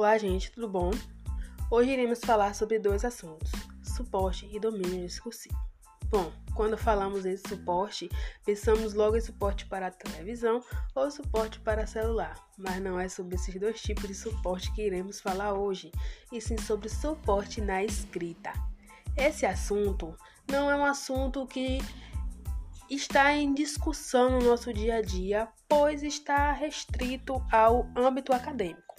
Olá, gente, tudo bom? Hoje iremos falar sobre dois assuntos: suporte e domínio discursivo. Bom, quando falamos em suporte, pensamos logo em suporte para televisão ou suporte para celular, mas não é sobre esses dois tipos de suporte que iremos falar hoje, e sim sobre suporte na escrita. Esse assunto não é um assunto que está em discussão no nosso dia a dia, pois está restrito ao âmbito acadêmico.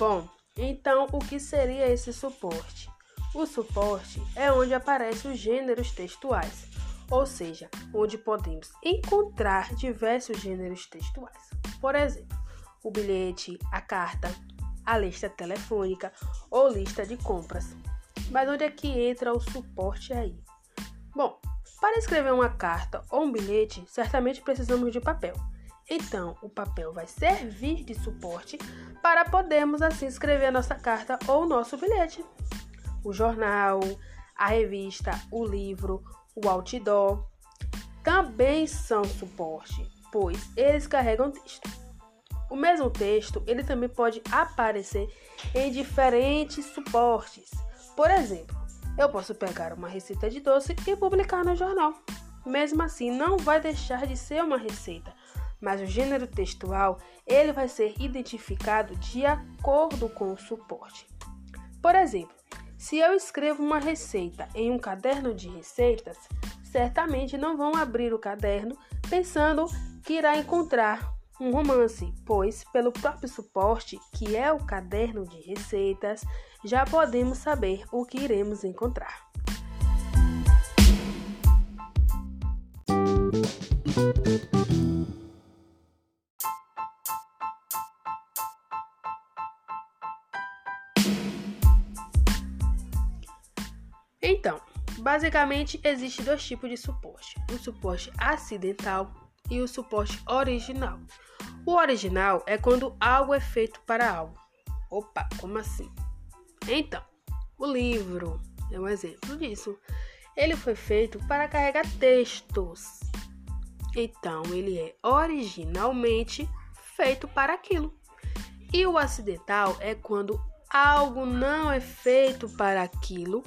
Bom, então o que seria esse suporte? O suporte é onde aparecem os gêneros textuais, ou seja, onde podemos encontrar diversos gêneros textuais. Por exemplo, o bilhete, a carta, a lista telefônica ou lista de compras. Mas onde é que entra o suporte aí? Bom, para escrever uma carta ou um bilhete, certamente precisamos de papel. Então, o papel vai servir de suporte para podermos assim escrever a nossa carta ou o nosso bilhete. O jornal, a revista, o livro, o outdoor também são suporte, pois eles carregam texto. O mesmo texto, ele também pode aparecer em diferentes suportes. Por exemplo, eu posso pegar uma receita de doce e publicar no jornal. Mesmo assim, não vai deixar de ser uma receita, mas o gênero textual ele vai ser identificado de acordo com o suporte. Por exemplo, se eu escrevo uma receita em um caderno de receitas, certamente não vão abrir o caderno pensando que irá encontrar um romance, pois pelo próprio suporte, que é o caderno de receitas, já podemos saber o que iremos encontrar. Então, basicamente existe dois tipos de suporte: o suporte acidental e o suporte original. O original é quando algo é feito para algo. Opa, como assim? Então, o livro é um exemplo disso. Ele foi feito para carregar textos. Então, ele é originalmente feito para aquilo. E o acidental é quando algo não é feito para aquilo,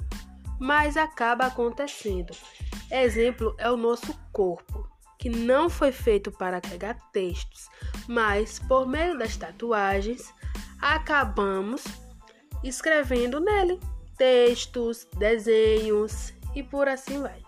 mas acaba acontecendo. Exemplo é o nosso corpo, que não foi feito para carregar textos, mas por meio das tatuagens acabamos escrevendo nele textos, desenhos e por assim vai.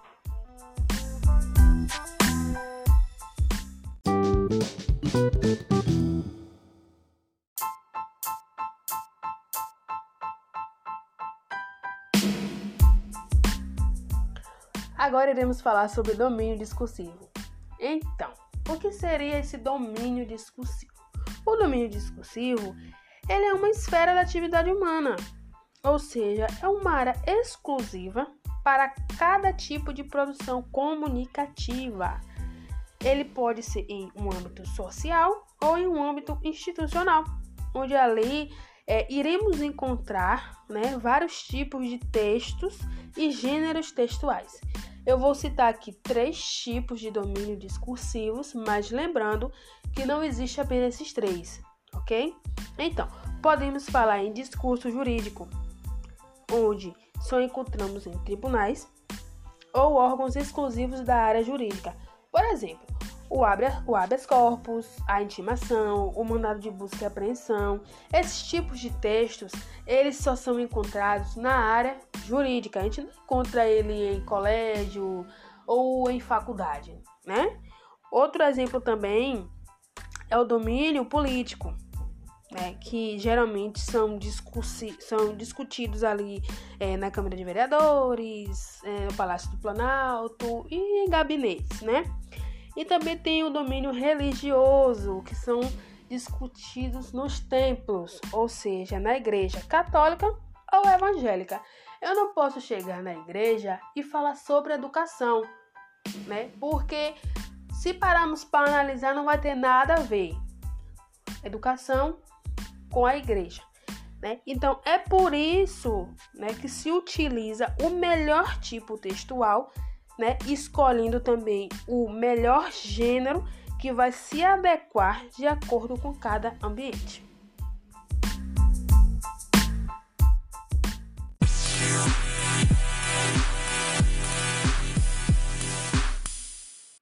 Agora iremos falar sobre domínio discursivo. Então, o que seria esse domínio discursivo? O domínio discursivo ele é uma esfera da atividade humana, ou seja, é uma área exclusiva para cada tipo de produção comunicativa. Ele pode ser em um âmbito social ou em um âmbito institucional, onde ali é, iremos encontrar né, vários tipos de textos e gêneros textuais. Eu vou citar aqui três tipos de domínio discursivos, mas lembrando que não existe apenas esses três, ok? Então, podemos falar em discurso jurídico, onde só encontramos em tribunais ou órgãos exclusivos da área jurídica. Por exemplo, o habeas corpus, a intimação, o mandado de busca e apreensão. Esses tipos de textos, eles só são encontrados na área jurídica. A gente não encontra ele em colégio ou em faculdade, né? Outro exemplo também é o domínio político, né, que geralmente são, são discutidos ali é, na Câmara de Vereadores, é, no Palácio do Planalto e em gabinetes, né? E também tem o domínio religioso, que são discutidos nos templos, ou seja, na igreja católica ou evangélica. Eu não posso chegar na igreja e falar sobre educação, né? Porque se pararmos para analisar, não vai ter nada a ver educação com a igreja. Né? Então, é por isso né, que se utiliza o melhor tipo textual, né, escolhendo também o melhor gênero que vai se adequar de acordo com cada ambiente.